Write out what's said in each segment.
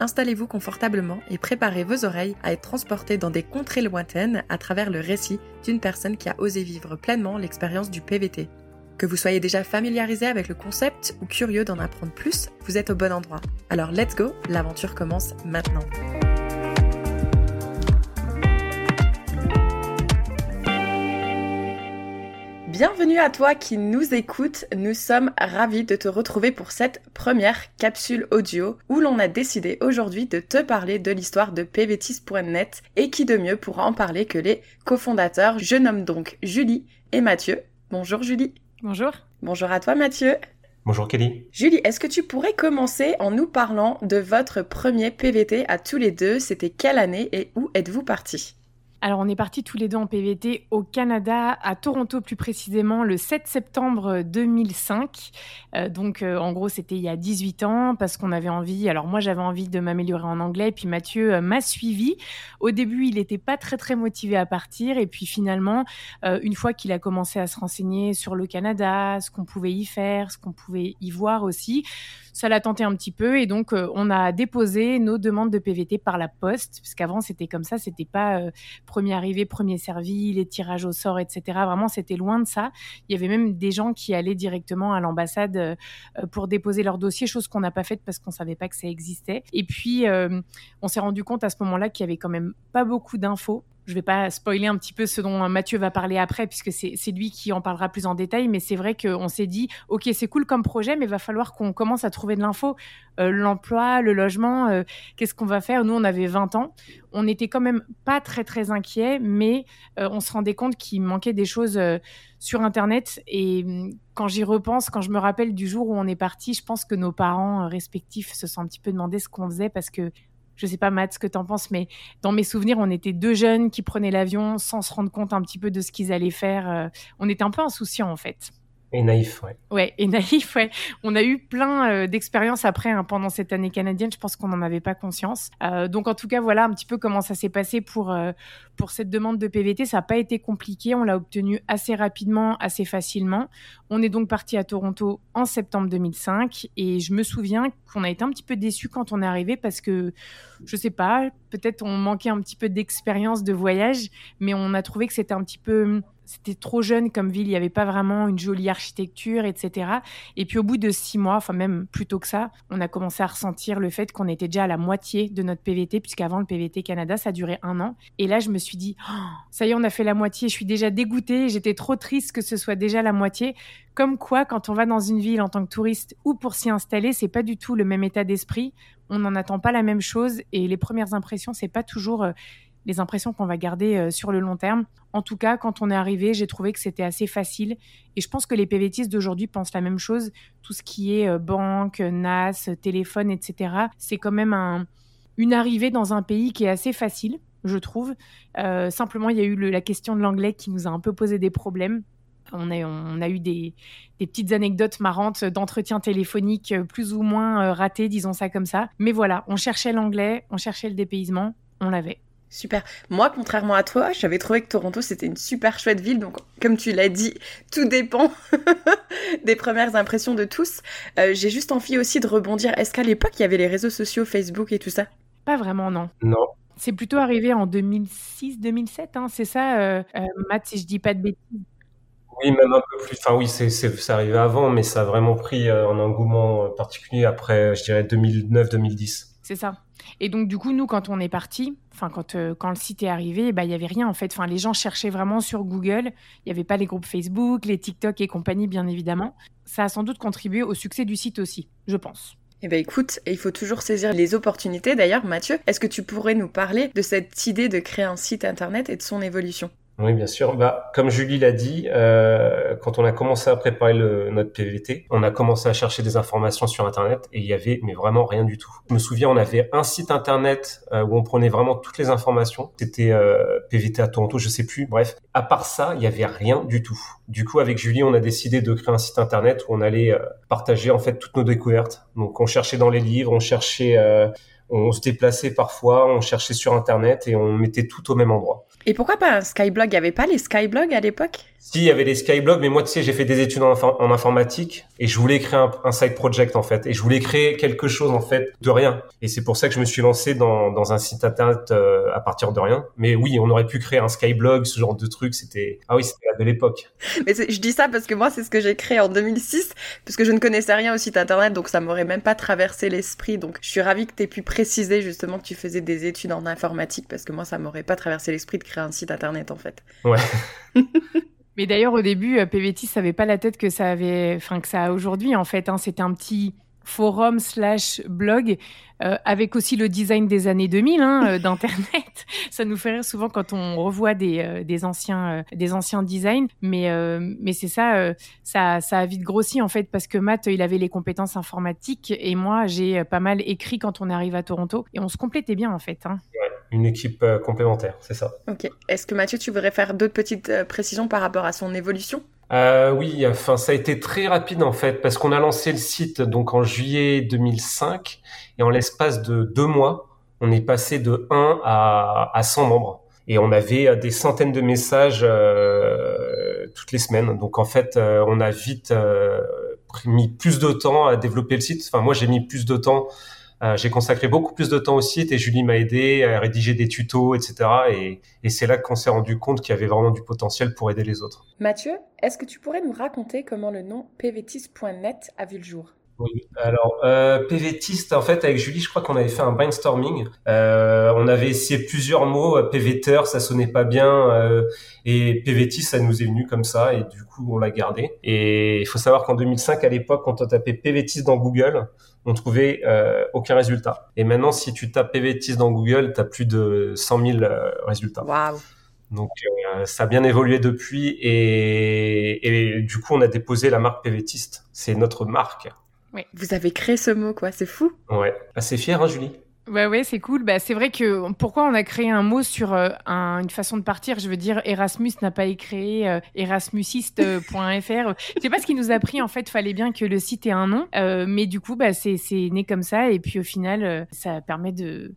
installez-vous confortablement et préparez vos oreilles à être transportées dans des contrées lointaines à travers le récit d'une personne qui a osé vivre pleinement l'expérience du PVT. Que vous soyez déjà familiarisé avec le concept ou curieux d'en apprendre plus, vous êtes au bon endroit. Alors let's go, l'aventure commence maintenant. Bienvenue à toi qui nous écoute. Nous sommes ravis de te retrouver pour cette première capsule audio où l'on a décidé aujourd'hui de te parler de l'histoire de pvtis.net et qui de mieux pour en parler que les cofondateurs. Je nomme donc Julie et Mathieu. Bonjour Julie. Bonjour. Bonjour à toi Mathieu. Bonjour Kelly. Julie, est-ce que tu pourrais commencer en nous parlant de votre premier PVT à tous les deux? C'était quelle année et où êtes-vous partis alors, on est partis tous les deux en PVT au Canada, à Toronto plus précisément, le 7 septembre 2005. Euh, donc, euh, en gros, c'était il y a 18 ans parce qu'on avait envie. Alors, moi, j'avais envie de m'améliorer en anglais, puis Mathieu euh, m'a suivi. Au début, il n'était pas très, très motivé à partir. Et puis, finalement, une fois qu'il a commencé à se renseigner sur le Canada, ce qu'on pouvait y faire, ce qu'on pouvait y voir aussi, ça l'a tenté un petit peu. Et donc, on a déposé nos demandes de PVT par la poste, parce qu'avant, c'était comme ça, c'était pas premier arrivé, premier servi, les tirages au sort, etc. Vraiment, c'était loin de ça. Il y avait même des gens qui allaient directement à l'ambassade euh, pour déposer leur dossier, chose qu'on n'a pas faite parce qu'on savait pas que ça existait. Et puis, euh, on s'est rendu compte à ce moment-là qu'il y avait quand même pas beaucoup d'infos je vais pas spoiler un petit peu ce dont Mathieu va parler après, puisque c'est lui qui en parlera plus en détail, mais c'est vrai qu'on s'est dit, OK, c'est cool comme projet, mais il va falloir qu'on commence à trouver de l'info. Euh, l'emploi, le logement, euh, qu'est-ce qu'on va faire? Nous, on avait 20 ans. On n'était quand même pas très, très inquiets, mais euh, on se rendait compte qu'il manquait des choses sur Internet. Et hum, quand j'y repense, quand je me rappelle du jour où on est parti, je pense que nos parents respectifs se sont un petit peu demandé ce qu'on faisait parce que je sais pas, Matt, ce que tu en penses, mais dans mes souvenirs, on était deux jeunes qui prenaient l'avion sans se rendre compte un petit peu de ce qu'ils allaient faire. Euh, on était un peu insouciants, en fait. Et naïf, ouais. Ouais, et naïf, ouais. On a eu plein euh, d'expériences après, hein, pendant cette année canadienne. Je pense qu'on n'en avait pas conscience. Euh, donc, en tout cas, voilà un petit peu comment ça s'est passé pour, euh, pour cette demande de PVT. Ça n'a pas été compliqué. On l'a obtenu assez rapidement, assez facilement. On est donc parti à Toronto en septembre 2005. Et je me souviens qu'on a été un petit peu déçus quand on est arrivé parce que, je sais pas, peut-être on manquait un petit peu d'expérience de voyage, mais on a trouvé que c'était un petit peu c'était trop jeune comme ville, il n'y avait pas vraiment une jolie architecture, etc. Et puis au bout de six mois, enfin même plus tôt que ça, on a commencé à ressentir le fait qu'on était déjà à la moitié de notre PVT, puisqu'avant le PVT Canada, ça durait un an. Et là, je me suis dit, oh, ça y est, on a fait la moitié, je suis déjà dégoûtée, j'étais trop triste que ce soit déjà la moitié. Comme quoi, quand on va dans une ville en tant que touriste ou pour s'y installer, c'est pas du tout le même état d'esprit. On n'en attend pas la même chose et les premières impressions, c'est pas toujours euh, les impressions qu'on va garder euh, sur le long terme. En tout cas, quand on est arrivé, j'ai trouvé que c'était assez facile. Et je pense que les PVTistes d'aujourd'hui pensent la même chose. Tout ce qui est euh, banque, NAS, téléphone, etc. C'est quand même un, une arrivée dans un pays qui est assez facile, je trouve. Euh, simplement, il y a eu la question de l'anglais qui nous a un peu posé des problèmes. On a, eu des, des, petites anecdotes marrantes d'entretien téléphonique plus ou moins ratés, disons ça comme ça. Mais voilà, on cherchait l'anglais, on cherchait le dépaysement, on l'avait. Super. Moi, contrairement à toi, j'avais trouvé que Toronto, c'était une super chouette ville. Donc, comme tu l'as dit, tout dépend des premières impressions de tous. Euh, j'ai juste envie aussi de rebondir. Est-ce qu'à l'époque, il y avait les réseaux sociaux, Facebook et tout ça? Pas vraiment, non. Non. C'est plutôt arrivé en 2006-2007, hein, c'est ça, euh, euh, Matt, si je dis pas de bêtises? Oui, même un peu plus. Enfin, oui, c'est, c'est, arrivé avant, mais ça a vraiment pris un engouement particulier après, je dirais, 2009-2010. C'est ça. Et donc, du coup, nous, quand on est parti, enfin, quand, euh, quand le site est arrivé, bah, il n'y avait rien, en fait. Enfin, les gens cherchaient vraiment sur Google. Il n'y avait pas les groupes Facebook, les TikTok et compagnie, bien évidemment. Ça a sans doute contribué au succès du site aussi, je pense. Eh bien écoute, il faut toujours saisir les opportunités. D'ailleurs, Mathieu, est-ce que tu pourrais nous parler de cette idée de créer un site internet et de son évolution? Oui, bien sûr. Bah, comme Julie l'a dit, euh, quand on a commencé à préparer le, notre PVT, on a commencé à chercher des informations sur Internet et il y avait mais vraiment rien du tout. Je me souviens, on avait un site Internet euh, où on prenait vraiment toutes les informations. C'était euh, PVT à Toronto, je sais plus. Bref, à part ça, il y avait rien du tout. Du coup, avec Julie, on a décidé de créer un site Internet où on allait euh, partager en fait toutes nos découvertes. Donc, on cherchait dans les livres, on cherchait euh, on se déplaçait parfois, on cherchait sur Internet et on mettait tout au même endroit. Et pourquoi pas un Skyblog? Il n'y avait pas les Skyblogs à l'époque? Si, il y avait les Skyblogs, mais moi, tu sais, j'ai fait des études en, en, informatique et je voulais créer un, un, side project, en fait. Et je voulais créer quelque chose, en fait, de rien. Et c'est pour ça que je me suis lancé dans, dans un site internet euh, à partir de rien. Mais oui, on aurait pu créer un Skyblog, ce genre de truc. C'était, ah oui, c'était de l'époque. Mais je dis ça parce que moi, c'est ce que j'ai créé en 2006, puisque je ne connaissais rien au site internet, donc ça m'aurait même pas traversé l'esprit. Donc, je suis ravie que tu aies pu préciser justement que tu faisais des études en informatique, parce que moi, ça m'aurait pas traversé l'esprit de créer un site internet, en fait. Ouais. Mais d'ailleurs, au début, euh, PVT savait pas la tête que ça avait, enfin que ça a aujourd'hui. En fait, hein. c'était un petit forum slash blog euh, avec aussi le design des années 2000 hein, euh, d'internet. ça nous fait rire souvent quand on revoit des, euh, des anciens euh, des anciens designs, mais euh, mais c'est ça, ça ça a vite grossi en fait parce que Matt il avait les compétences informatiques et moi j'ai pas mal écrit quand on arrive à Toronto et on se complétait bien en fait. Hein. Ouais, une équipe complémentaire, c'est ça. Ok. Est-ce que Mathieu tu voudrais faire d'autres petites précisions par rapport à son évolution? Euh, oui, enfin ça a été très rapide en fait parce qu'on a lancé le site donc en juillet 2005 et en l'espace de deux mois, on est passé de 1 à, à 100 membres et on avait des centaines de messages euh, toutes les semaines. Donc en fait, euh, on a vite euh, mis plus de temps à développer le site. Enfin moi j'ai mis plus de temps euh, j'ai consacré beaucoup plus de temps au site et Julie m'a aidé à rédiger des tutos, etc. Et, c'est là qu'on s'est rendu compte qu'il y avait vraiment du potentiel pour aider les autres. Mathieu, est-ce que tu pourrais nous raconter comment le nom pvtist.net a vu le jour? Oui, alors euh, PVTiste, en fait, avec Julie, je crois qu'on avait fait un brainstorming. Euh, on avait essayé plusieurs mots. PVter, ça sonnait pas bien, euh, et PVTiste, ça nous est venu comme ça, et du coup, on l'a gardé. Et il faut savoir qu'en 2005, à l'époque, quand on tapait PVTiste dans Google, on trouvait euh, aucun résultat. Et maintenant, si tu tapes PVTiste dans Google, tu as plus de 100 000 euh, résultats. Waouh donc euh, ça a bien évolué depuis et, et, du coup on a déposé la marque PVTiste. C'est notre marque. Oui. Vous avez créé ce mot quoi, c'est fou. Ouais, assez fier hein Julie. Ouais, ouais, c'est cool. Bah, c'est vrai que pourquoi on a créé un mot sur euh, un, une façon de partir? Je veux dire, Erasmus n'a pas créé euh, erasmusiste.fr. Je sais pas ce qui nous a pris. En fait, fallait bien que le site ait un nom. Euh, mais du coup, bah, c'est né comme ça. Et puis au final, euh, ça permet de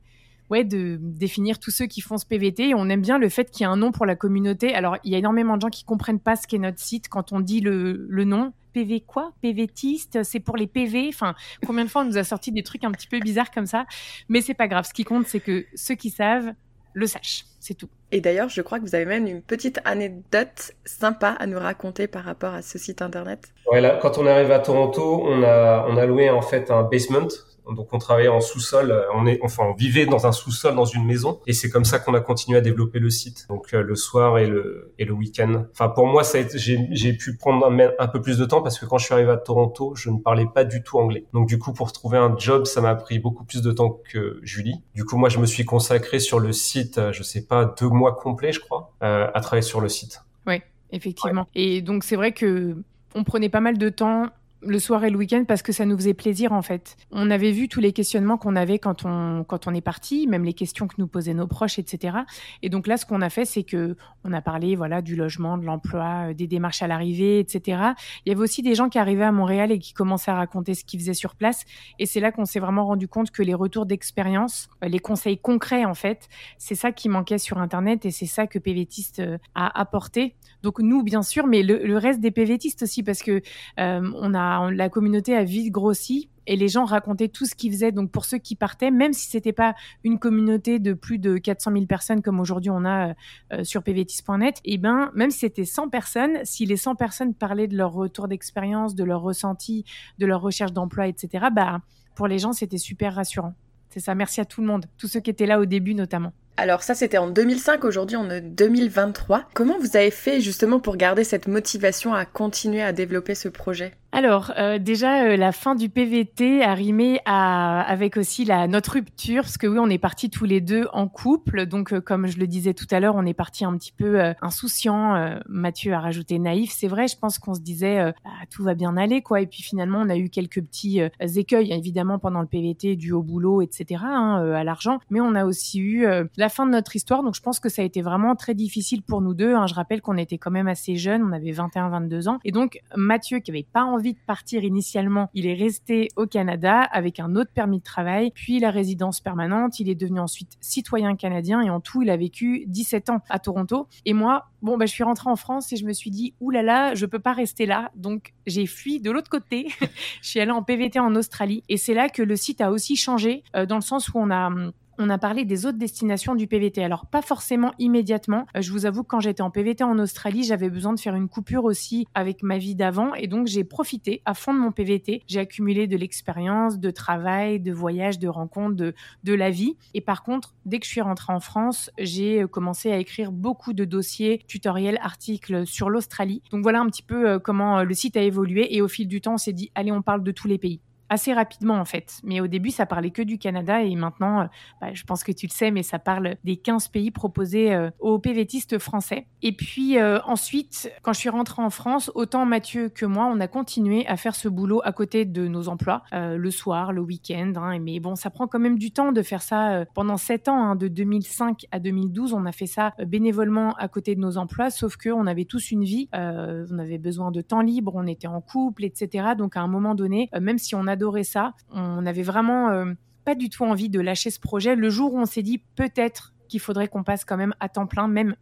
ouais, de définir tous ceux qui font ce PVT. Et on aime bien le fait qu'il y ait un nom pour la communauté. Alors, il y a énormément de gens qui comprennent pas ce qu'est notre site quand on dit le, le nom. PV quoi? PVTiste, c'est pour les PV. Enfin, combien de fois on nous a sorti des trucs un petit peu bizarres comme ça? Mais c'est pas grave. Ce qui compte, c'est que ceux qui savent le sachent. C'est tout. Et d'ailleurs, je crois que vous avez même une petite anecdote sympa à nous raconter par rapport à ce site internet. Ouais, là, quand on est arrivé à Toronto, on a, on a loué en fait un basement donc on travaillait en sous-sol, on est, enfin on vivait dans un sous-sol dans une maison, et c'est comme ça qu'on a continué à développer le site. Donc euh, le soir et le et le week-end. Enfin pour moi ça j'ai j'ai pu prendre un, peu plus de temps parce que quand je suis arrivé à Toronto, je ne parlais pas du tout anglais. Donc du coup pour trouver un job, ça m'a pris beaucoup plus de temps que Julie. Du coup moi je me suis consacré sur le site, je sais pas deux mois complets je crois, euh, à travailler sur le site. Oui, effectivement. Et donc c'est vrai que on prenait pas mal de temps le soir et le week-end parce que ça nous faisait plaisir en fait. On avait vu tous les questionnements qu'on avait quand on quand on est parti, même les questions que nous posaient nos proches, etc. Et donc là, ce qu'on a fait, c'est que on a parlé voilà du logement, de l'emploi, des démarches à l'arrivée, etc. Il y avait aussi des gens qui arrivaient à Montréal et qui commençaient à raconter ce qu'ils faisaient sur place. Et c'est là qu'on s'est vraiment rendu compte que les retours d'expérience, les conseils concrets en fait, c'est ça qui manquait sur Internet et c'est ça que PVTiste a apporté. Donc nous, bien sûr, mais le, reste des PVTistes aussi parce que euh, on a la communauté a vite grossi et les gens racontaient tout ce qu'ils faisaient. Donc pour ceux qui partaient, même si c'était pas une communauté de plus de 400 000 personnes comme aujourd'hui on a euh, sur pvtis.net, et eh ben même si c'était 100 personnes, si les 100 personnes parlaient de leur retour d'expérience, de leur ressenti, de leur recherche d'emploi, etc. Bah pour les gens c'était super rassurant. C'est ça. Merci à tout le monde, tous ceux qui étaient là au début notamment. Alors ça c'était en 2005, aujourd'hui on est 2023. Comment vous avez fait justement pour garder cette motivation à continuer à développer ce projet? Alors euh, déjà euh, la fin du PVT a rimé à, avec aussi la notre rupture parce que oui on est partis tous les deux en couple. Donc euh, comme je le disais tout à l'heure on est parti un petit peu insouciant Mathieu a rajouté naïf. C'est vrai je pense qu'on se disait bah, tout va bien aller quoi. Et puis finalement on a eu quelques petits écueils évidemment pendant le PVT dû au boulot etc hein, à l'argent. Mais on a aussi eu la fin de notre histoire. Donc je pense que ça a été vraiment très difficile pour nous deux hein. je rappelle qu'on était quand même assez jeunes. On avait 21 22 ans. Et donc Mathieu qui avait pas envie de partir initialement, il est resté au Canada avec un autre permis de travail, puis la résidence permanente. Il est devenu ensuite citoyen canadien et en tout, il a vécu 17 ans à Toronto. Et moi, bon, bah, je suis rentrée en France et je me suis dit, oulala, je peux pas rester là. Donc, j'ai fui de l'autre côté. je suis allée en PVT en Australie et c'est là que le site a aussi changé euh, dans le sens où on a hum, on a parlé des autres destinations du PVT. Alors pas forcément immédiatement. Euh, je vous avoue que quand j'étais en PVT en Australie, j'avais besoin de faire une coupure aussi avec ma vie d'avant et donc j'ai profité à fond de mon PVT. J'ai accumulé de l'expérience, de travail, de voyage, de rencontres, de, de la vie. Et par contre, dès que je suis rentrée en France, j'ai euh, commencé à écrire beaucoup de dossiers, tutoriels, articles sur l'Australie. Donc voilà un petit peu euh, comment le site a évolué et au fil du temps, on s'est dit allez, on parle de tous les pays assez rapidement en fait. Mais au début, ça parlait que du Canada et maintenant, euh, bah, je pense que tu le sais, mais ça parle des 15 pays proposés euh, aux PVTistes français. Et puis euh, ensuite, quand je suis rentrée en France, autant Mathieu que moi, on a continué à faire ce boulot à côté de nos emplois, le soir, le week-end. Hein, mais bon, ça prend quand même du temps de faire ça pendant 7 ans, hein, de 2005 à 2012. On a fait ça bénévolement à côté de nos emplois, sauf que on avait tous une vie, on avait besoin de temps libre, on était en couple, etc. Donc à un moment donné, même si on a ça. On avait vraiment euh, pas du tout envie de lâcher ce projet. Le jour où on s'est dit peut-être qu'il faudrait qu'on passe quand même à temps plein, même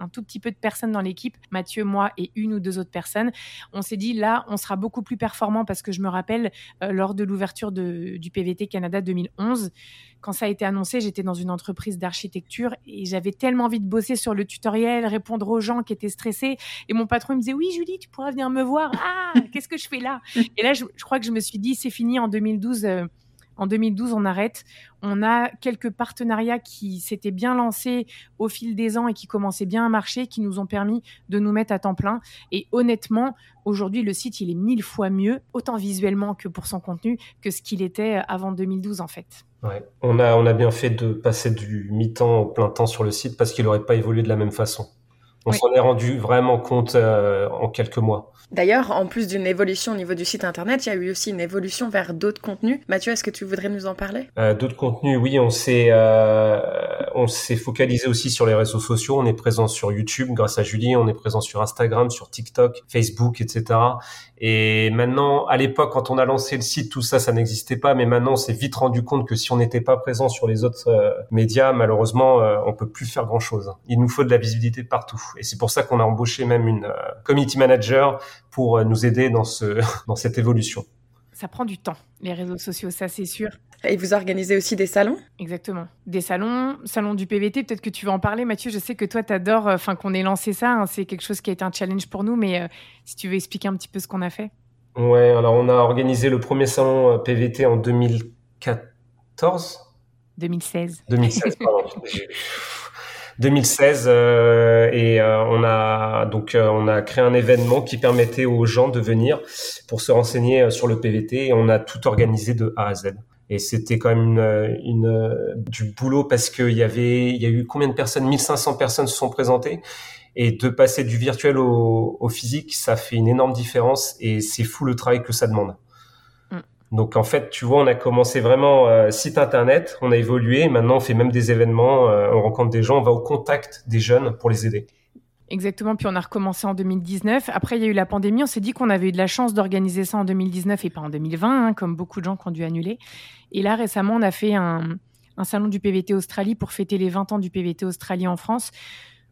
un tout petit peu de personnes dans l'équipe, Mathieu, moi et une ou deux autres personnes. On s'est dit là, on sera beaucoup plus performant parce que je me rappelle euh, lors de l'ouverture du PVT Canada 2011, quand ça a été annoncé, j'étais dans une entreprise d'architecture et j'avais tellement envie de bosser sur le tutoriel, répondre aux gens qui étaient stressés. Et mon patron me disait Oui, Julie, tu pourras venir me voir. Ah, qu'est-ce que je fais là? Et là, je, crois que je me suis dit C'est fini en 2012. Euh, en 2012, on arrête. On a quelques partenariats qui s'étaient bien lancés au fil des ans et qui commençaient bien à marcher, qui nous ont permis de nous mettre à temps plein. Et honnêtement, aujourd'hui, le site, il est mille fois mieux, autant visuellement que pour son contenu, que ce qu'il était avant 2012, en fait. On a, on a bien fait de passer du mi-temps au plein temps sur le site parce qu'il n'aurait pas évolué de la même façon. On s'en est rendu vraiment compte euh, en quelques mois. D'ailleurs, en plus d'une évolution au niveau du site internet, il y a eu aussi une évolution vers d'autres contenus. Mathieu, est-ce que tu voudrais nous en parler? Euh, D'autres contenus, oui, on s'est euh, on s'est focalisé aussi sur les réseaux sociaux. On est présent sur YouTube grâce à Julie, on est présent sur Instagram, sur TikTok, Facebook, etc. Et maintenant, à l'époque, quand on a lancé le site, tout ça, ça n'existait pas. Mais maintenant, on s'est vite rendu compte que si on n'était pas présent sur les autres euh, médias, malheureusement, euh, on peut plus faire grand-chose. Il nous faut de la visibilité partout. Et c'est pour ça qu'on a embauché même une euh, community manager pour euh, nous aider dans, ce, dans cette évolution. Ça prend du temps, les réseaux sociaux, ça c'est sûr. Et vous organisez aussi des salons? Exactement. Des salons, salon du PVT, peut-être que tu vas en parler Mathieu, je sais que toi tu adores, euh, enfin qu'on ait lancé ça, hein, c'est quelque chose qui a été un challenge pour nous, mais si tu veux expliquer un petit peu ce qu'on a fait. Ouais, alors on a organisé le premier salon PVT en 2014 2016. 2016, pardon. 2016 euh, et euh, on a donc euh, on a créé un événement qui permettait aux gens de venir pour se renseigner sur le PVT et on a tout organisé de A à Z. Et c'était quand même une, une, du boulot parce qu'il y avait il y a eu combien de personnes? 1500 personnes se sont présentées et de passer du virtuel au, au physique ça fait une énorme différence et c'est fou le travail que ça demande. Donc en fait, tu vois, on a commencé vraiment euh, site internet, on a évolué, maintenant on fait même des événements, euh, on rencontre des gens, on va au contact des jeunes pour les aider. Exactement, puis on a recommencé en 2019. Après, il y a eu la pandémie, on s'est dit qu'on avait eu de la chance d'organiser ça en 2019 et pas en 2020, hein, comme beaucoup de gens qui ont dû annuler. Et là, récemment, on a fait un, un salon du PVT Australie pour fêter les 20 ans du PVT Australie en France.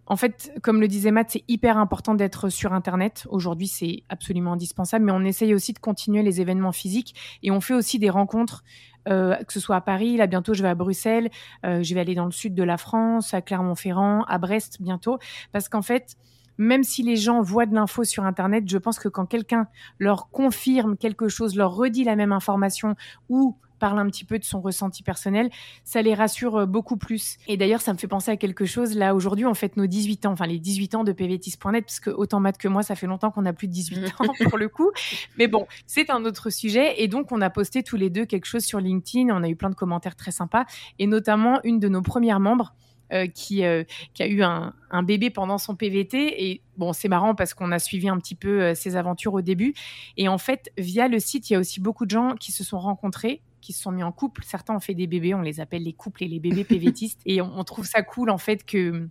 En fait, comme le disait Matt, c'est hyper important d'être sur Internet. Aujourd'hui, c'est absolument indispensable, mais on essaye aussi de continuer les événements physiques et on fait aussi des rencontres, euh, que ce soit à Paris, là bientôt je vais à Bruxelles, euh, je vais aller dans le sud de la France, à Clermont-Ferrand, à Brest bientôt, parce qu'en fait, même si les gens voient de l'info sur Internet, je pense que quand quelqu'un leur confirme quelque chose, leur redit la même information ou parle un petit peu de son ressenti personnel, ça les rassure euh, beaucoup plus. Et d'ailleurs, ça me fait penser à quelque chose. Là, aujourd'hui, on fête nos 18 ans, enfin les 18 ans de pvtis.net, parce que autant Matt que moi, ça fait longtemps qu'on a plus de 18 ans pour le coup. Mais bon, c'est un autre sujet. Et donc, on a posté tous les deux quelque chose sur LinkedIn. On a eu plein de commentaires très sympas. Et notamment, une de nos premières membres, euh, qui, euh, qui, a eu un, un, bébé pendant son PVT. Et bon, c'est marrant parce qu'on a suivi un petit peu euh, ses aventures au début. Et en fait, via le site, il y a aussi beaucoup de gens qui se sont rencontrés qui se sont mis en couple. Certains ont fait des bébés, on les appelle les couples et les bébés PVTistes. et on, on trouve ça cool en fait que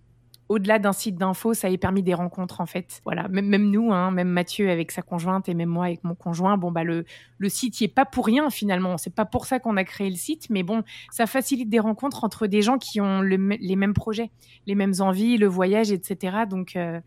au-delà d'un site d'info, ça a permis des rencontres en fait. Voilà, même, même nous, hein, même Mathieu avec sa conjointe et même moi avec mon conjoint, bon bah le, le site y est pas pour rien finalement. C'est pas pour ça qu'on a créé le site, mais bon, ça facilite des rencontres entre des gens qui ont les mêmes projets, les mêmes envies, le voyage, etc. Donc euh,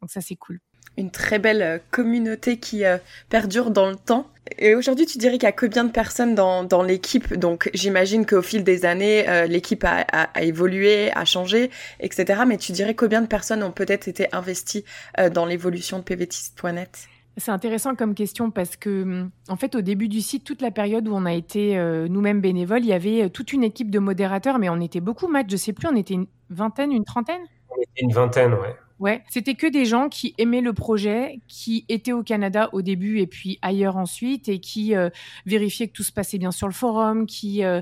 donc ça c'est cool une très belle euh, communauté qui euh, perdure dans le temps. Et aujourd'hui, tu dirais qu'il y a combien de personnes dans, dans l'équipe? Donc, j'imagine qu'au fil des années, euh, l'équipe a, a, évolué, a changé, etc. Mais tu dirais combien de personnes ont peut-être été investies dans l'évolution de pvtist.net c'est intéressant comme question parce que, en fait, au début du site, toute la période où on a été nous-mêmes bénévoles, il y avait toute une équipe de modérateurs, mais on était beaucoup, Matt, je sais plus, on était une vingtaine, une trentaine? On était une vingtaine, ouais. Ouais, c'était que des gens qui aimaient le projet, qui étaient au Canada au début et puis ailleurs ensuite, et qui euh, vérifiaient que tout se passait bien sur le forum, qui euh,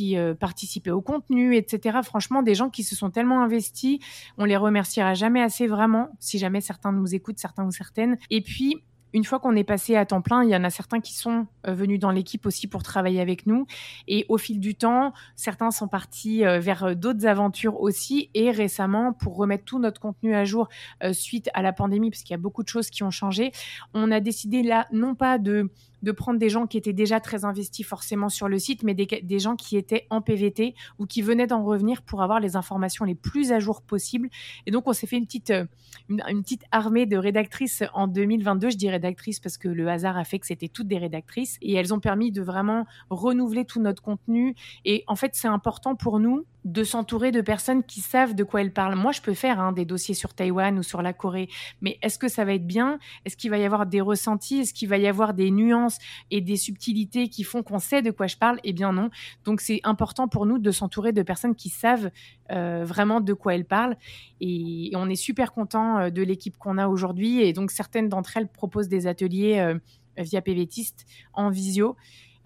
euh, participaient au contenu, etc. Franchement, des gens qui se sont tellement investis, on les remerciera jamais assez vraiment, si jamais certains nous écoutent, certains ou certaines. Et puis une fois qu'on est passé à temps plein, il y en a certains qui sont euh, venus dans l'équipe aussi pour travailler avec nous. Et au fil du temps, certains sont partis euh, vers euh, d'autres aventures aussi. Et récemment, pour remettre tout notre contenu à jour suite à la pandémie, parce qu'il y a beaucoup de choses qui ont changé, on a décidé là, non pas de de prendre des gens qui étaient déjà très investis forcément sur le site, mais des, gens qui étaient en PVT ou qui venaient d'en revenir pour avoir les informations les plus à jour possibles. Et donc, on s'est fait une petite, euh, une, petite armée de rédactrices en 2022. Je dis rédactrices parce que le hasard a fait que c'était toutes des rédactrices et elles ont permis de vraiment renouveler tout notre contenu. Et en fait, c'est important pour nous de s'entourer de personnes qui savent de quoi elles parlent. Moi, je peux faire hein, des dossiers sur Taïwan ou sur la Corée, mais est-ce que ça va être bien? Est-ce qu'il va y avoir des ressentis? Est-ce qu'il va y avoir des nuances et des subtilités qui font qu'on sait de quoi je parle? Eh bien non. Donc c'est important pour nous de s'entourer de personnes qui savent euh, vraiment de quoi elles parlent. Et, on est super content euh, de l'équipe qu'on a aujourd'hui. Et donc certaines d'entre elles proposent des ateliers euh, via PVTiste en visio.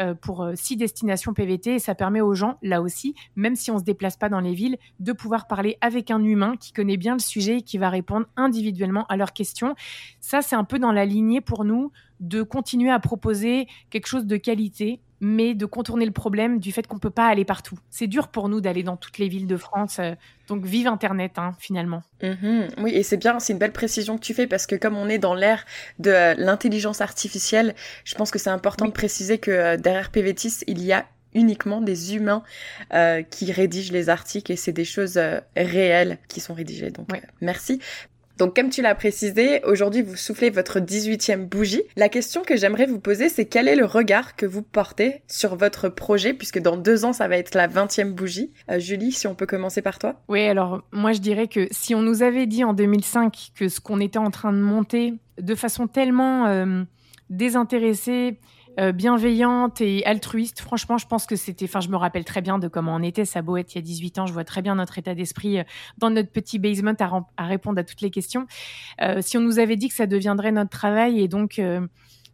Euh, pour euh, six destinations PVT et ça permet aux gens, là aussi, même si on ne se déplace pas dans les villes, de pouvoir parler avec un humain qui connaît bien le sujet et qui va répondre individuellement à leurs questions. Ça, c'est un peu dans la lignée pour nous de continuer à proposer quelque chose de qualité mais de contourner le problème du fait qu'on ne peut pas aller partout. C'est dur pour nous d'aller dans toutes les villes de France, euh, donc vive Internet hein, finalement. Mhm. oui, et c'est bien, c'est une belle précision que tu fais parce que comme on est dans l'ère de euh, l'intelligence artificielle, je pense que c'est important de préciser que euh, derrière PVTIS, il y a uniquement des humains qui rédigent les articles et c'est des choses réelles qui sont rédigées. Donc merci. Donc comme tu l'as précisé, aujourd'hui vous soufflez votre 18e bougie. La question que j'aimerais vous poser, c'est quel est le regard que vous portez sur votre projet, puisque dans deux ans, ça va être la 20e bougie. Euh, Julie, si on peut commencer par toi. Oui, alors moi je dirais que si on nous avait dit en 2005 que ce qu'on était en train de monter de façon tellement euh, désintéressée, euh, bienveillante et altruiste. Franchement, je pense que c'était. Enfin, je me rappelle très bien de comment on était. Être il y a 18 ans, je vois très bien notre état d'esprit euh, dans notre petit basement à, à, répondre à toutes les questions. Euh, si on nous avait dit que ça deviendrait notre travail et donc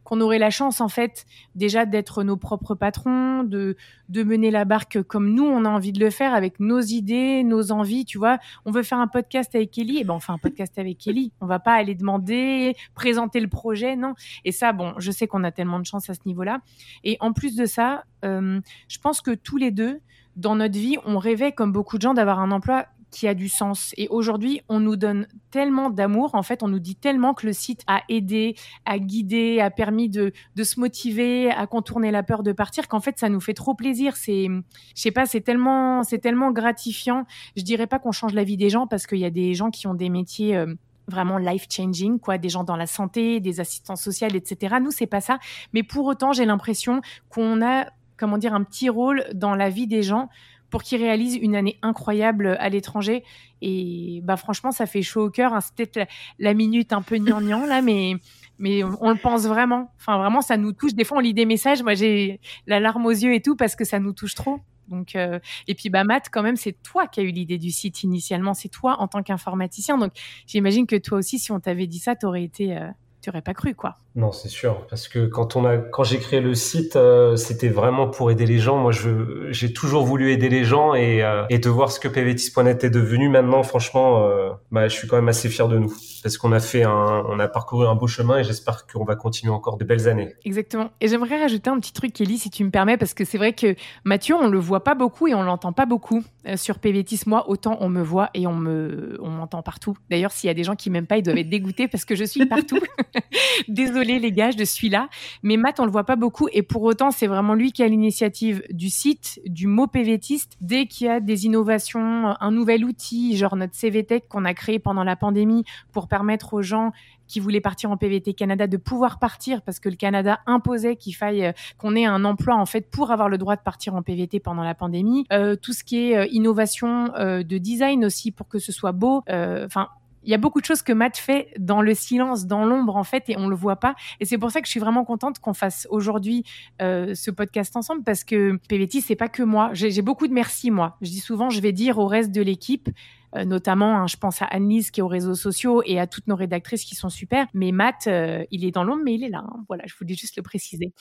qu'on aurait la chance en fait déjà d'être nos propres patrons, de, de mener la barque comme nous on a envie de le faire avec nos idées, nos envies, tu vois. On veut faire un podcast avec Kelly, et eh ben on fait un podcast avec Kelly. On va pas aller demander, présenter le projet, non. Et ça, bon, je sais qu'on a tellement de chance à ce niveau-là. Et en plus de ça, euh, je pense que tous les deux, dans notre vie, on rêvait, comme beaucoup de gens, d'avoir un emploi qui a du sens. Et aujourd'hui, on nous donne tellement d'amour, en fait, on nous dit tellement que le site a aidé, a guidé, a permis de, se motiver, à contourner la peur de partir, qu'en fait, ça nous fait trop plaisir. C'est, je sais pas, c'est tellement, c'est tellement gratifiant. Je dirais pas qu'on change la vie des gens parce qu'il y a des gens qui ont des métiers euh, vraiment life changing quoi des gens dans la santé des assistants sociaux etc nous c'est pas ça mais pour autant j'ai l'impression qu'on a comment dire un petit rôle dans la vie des gens pour qu'il réalise une année incroyable à l'étranger. Et bah franchement, ça fait chaud au cœur. Hein. C'est peut-être la, minute un peu gnangnan là, mais mais on, le pense vraiment. Enfin, vraiment, ça nous touche. Des fois, on lit des messages. Moi, j'ai la larme aux yeux et tout parce que ça nous touche trop. Donc, euh, et puis, bah, Matt, quand même, c'est toi qui as eu l'idée du site initialement. C'est toi en tant qu'informaticien. Donc, j'imagine que toi aussi, si on t'avait dit ça, t'aurais été, euh, pas cru, quoi. Non, c'est sûr, parce que quand on a, quand j'ai créé le site, euh, c'était vraiment pour aider les gens. Moi, je, j'ai toujours voulu aider les gens et, euh, et de voir ce que pvtis.net est devenu maintenant, franchement, euh, bah, je suis quand même assez fier de nous parce qu'on a fait un, on a parcouru un beau chemin et j'espère qu'on va continuer encore de belles années. Exactement. Et j'aimerais rajouter un petit truc, Kelly, si tu me permets, parce que c'est vrai que Mathieu, on le voit pas beaucoup et on l'entend pas beaucoup sur PVTis. Moi, autant on me voit et on me, on m'entend partout. D'ailleurs, s'il y a des gens qui m'aiment pas, ils doivent être dégoûtés parce que je suis partout. Désolée les gars, je suis là. Mais Matt, on le voit pas beaucoup. Et pour autant, c'est vraiment lui qui a l'initiative du site, du mot PVTiste. Dès qu'il y a des innovations, un nouvel outil, genre notre CVTech qu'on a créé pendant la pandémie pour permettre aux gens qui voulaient partir en PVT Canada de pouvoir partir parce que le Canada imposait qu'il faille euh, qu'on ait un emploi en fait pour avoir le droit de partir en PVT pendant la pandémie. Euh, tout ce qui est euh, innovation de design aussi pour que ce soit beau. Enfin, il y a beaucoup de choses que Matt fait dans le silence, dans l'ombre en fait, et on le voit pas. Et c'est pour ça que je suis vraiment contente qu'on fasse aujourd'hui euh, ce podcast ensemble parce que PVT c'est pas que moi. J'ai beaucoup de merci moi. Je dis souvent, je vais dire au reste de l'équipe. Euh, notamment, hein, je pense à Annelise qui est aux réseaux sociaux et à toutes nos rédactrices qui sont super. Mais Matt, euh, il est dans l'ombre, mais il est là. Hein. Voilà, je voulais juste le préciser.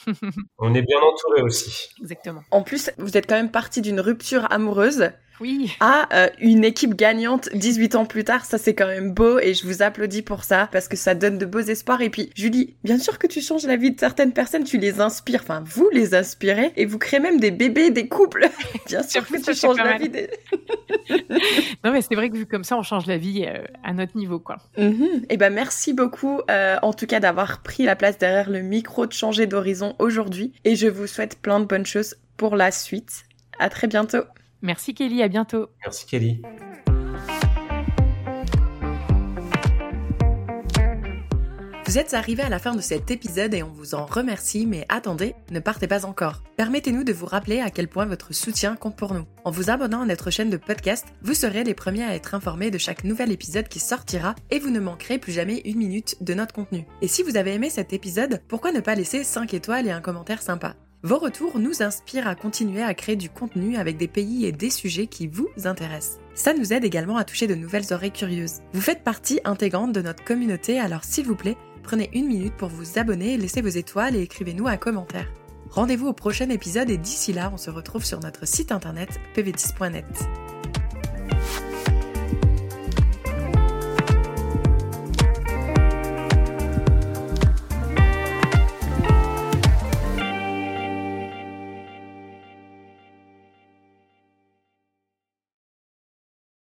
On est bien entouré aussi. Exactement. En plus, vous êtes quand même parti d'une rupture amoureuse oui. à euh, une équipe gagnante 18 ans plus tard. Ça, c'est quand même beau et je vous applaudis pour ça parce que ça donne de beaux espoirs. Et puis, Julie, bien sûr que tu changes la vie de certaines personnes, tu les inspires, enfin, vous les inspirez et vous créez même des bébés, des couples. bien sûr que tu changes la vie des... non, mais c'est vrai que vu comme ça, on change la vie euh, à notre niveau, quoi. Mm -hmm. Et eh ben, merci beaucoup, euh, en tout cas, d'avoir pris la place derrière le micro de changer d'horizon aujourd'hui. Et je vous souhaite plein de bonnes choses pour la suite. À très bientôt. Merci Kelly, à bientôt. Merci Kelly. Vous êtes arrivé à la fin de cet épisode et on vous en remercie, mais attendez, ne partez pas encore. Permettez-nous de vous rappeler à quel point votre soutien compte pour nous. En vous abonnant à notre chaîne de podcast, vous serez les premiers à être informés de chaque nouvel épisode qui sortira et vous ne manquerez plus jamais une minute de notre contenu. Et si vous avez aimé cet épisode, pourquoi ne pas laisser 5 étoiles et un commentaire sympa? Vos retours nous inspirent à continuer à créer du contenu avec des pays et des sujets qui vous intéressent. Ça nous aide également à toucher de nouvelles oreilles curieuses. Vous faites partie intégrante de notre communauté, alors s'il vous plaît, prenez une minute pour vous abonner, laissez vos étoiles et écrivez-nous un commentaire. Rendez-vous au prochain épisode et d'ici là, on se retrouve sur notre site internet pvtis.net.